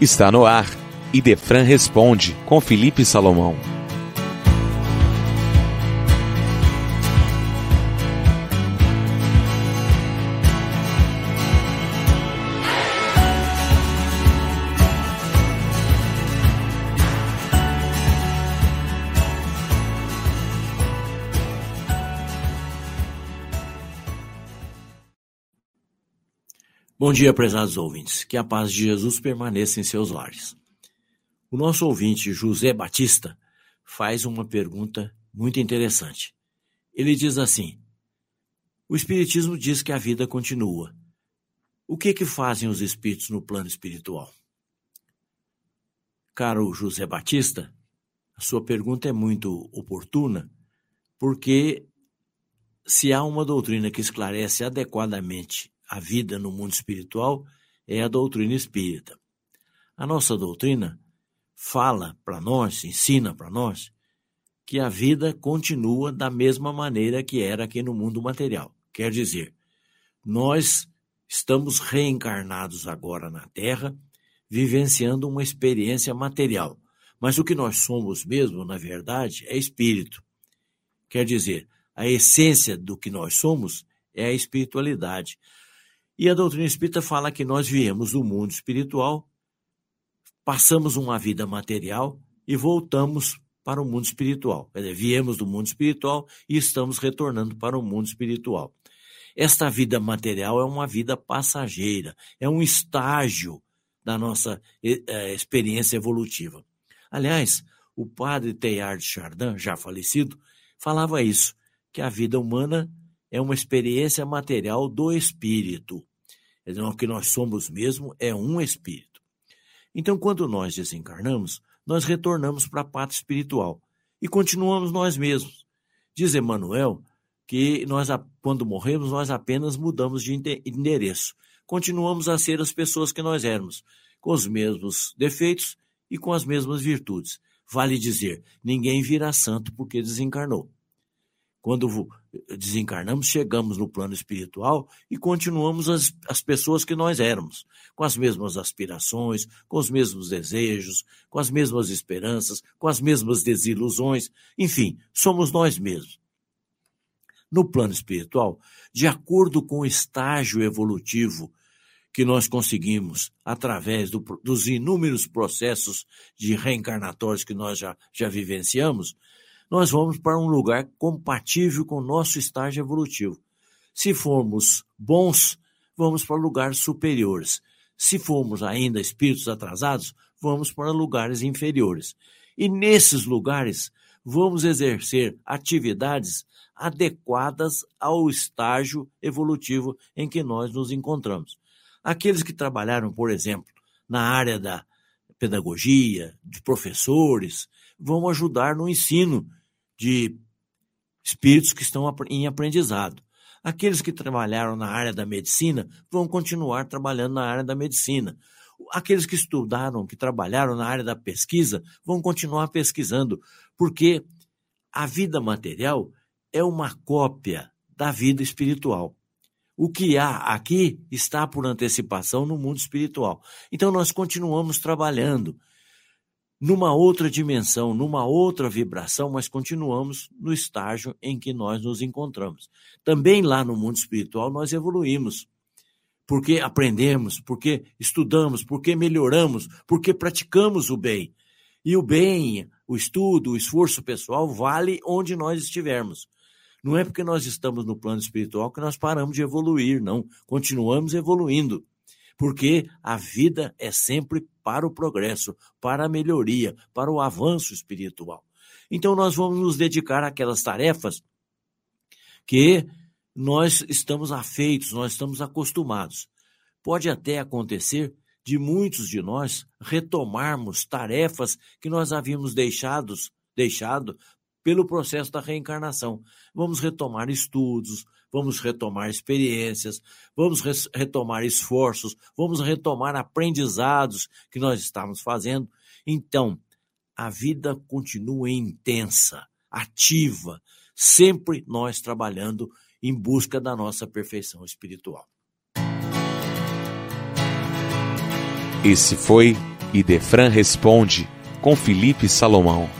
Está no ar. Idefran responde com Felipe Salomão. Bom dia, prezados ouvintes. Que a paz de Jesus permaneça em seus lares. O nosso ouvinte, José Batista, faz uma pergunta muito interessante. Ele diz assim: O Espiritismo diz que a vida continua. O que que fazem os espíritos no plano espiritual? Caro José Batista, a sua pergunta é muito oportuna, porque se há uma doutrina que esclarece adequadamente a vida no mundo espiritual é a doutrina espírita. A nossa doutrina fala para nós, ensina para nós, que a vida continua da mesma maneira que era aqui no mundo material. Quer dizer, nós estamos reencarnados agora na Terra, vivenciando uma experiência material. Mas o que nós somos mesmo, na verdade, é espírito. Quer dizer, a essência do que nós somos é a espiritualidade. E a doutrina espírita fala que nós viemos do mundo espiritual, passamos uma vida material e voltamos para o mundo espiritual. Quer dizer, viemos do mundo espiritual e estamos retornando para o mundo espiritual. Esta vida material é uma vida passageira, é um estágio da nossa é, experiência evolutiva. Aliás, o padre Teilhard Chardin, já falecido, falava isso, que a vida humana é uma experiência material do espírito. Então, o que nós somos mesmo é um espírito. Então, quando nós desencarnamos, nós retornamos para a parte espiritual e continuamos nós mesmos. Diz Emmanuel que nós, quando morremos, nós apenas mudamos de endereço. Continuamos a ser as pessoas que nós éramos, com os mesmos defeitos e com as mesmas virtudes. Vale dizer, ninguém vira santo porque desencarnou. Quando desencarnamos, chegamos no plano espiritual e continuamos as, as pessoas que nós éramos, com as mesmas aspirações, com os mesmos desejos, com as mesmas esperanças, com as mesmas desilusões, enfim, somos nós mesmos. No plano espiritual, de acordo com o estágio evolutivo que nós conseguimos através do, dos inúmeros processos de reencarnatórios que nós já, já vivenciamos, nós vamos para um lugar compatível com o nosso estágio evolutivo. Se formos bons, vamos para lugares superiores. Se formos ainda espíritos atrasados, vamos para lugares inferiores. E nesses lugares, vamos exercer atividades adequadas ao estágio evolutivo em que nós nos encontramos. Aqueles que trabalharam, por exemplo, na área da pedagogia, de professores, vão ajudar no ensino de espíritos que estão em aprendizado. Aqueles que trabalharam na área da medicina vão continuar trabalhando na área da medicina. Aqueles que estudaram, que trabalharam na área da pesquisa, vão continuar pesquisando, porque a vida material é uma cópia da vida espiritual. O que há aqui está por antecipação no mundo espiritual. Então nós continuamos trabalhando numa outra dimensão, numa outra vibração, mas continuamos no estágio em que nós nos encontramos. Também lá no mundo espiritual nós evoluímos, porque aprendemos, porque estudamos, porque melhoramos, porque praticamos o bem. E o bem, o estudo, o esforço pessoal vale onde nós estivermos. Não é porque nós estamos no plano espiritual que nós paramos de evoluir, não. Continuamos evoluindo porque a vida é sempre para o progresso, para a melhoria, para o avanço espiritual. Então, nós vamos nos dedicar àquelas tarefas que nós estamos afeitos, nós estamos acostumados. Pode até acontecer de muitos de nós retomarmos tarefas que nós havíamos deixados, deixado pelo processo da reencarnação. Vamos retomar estudos, vamos retomar experiências, vamos retomar esforços, vamos retomar aprendizados que nós estávamos fazendo. Então, a vida continua intensa, ativa, sempre nós trabalhando em busca da nossa perfeição espiritual. Esse foi Idefran responde com Felipe Salomão.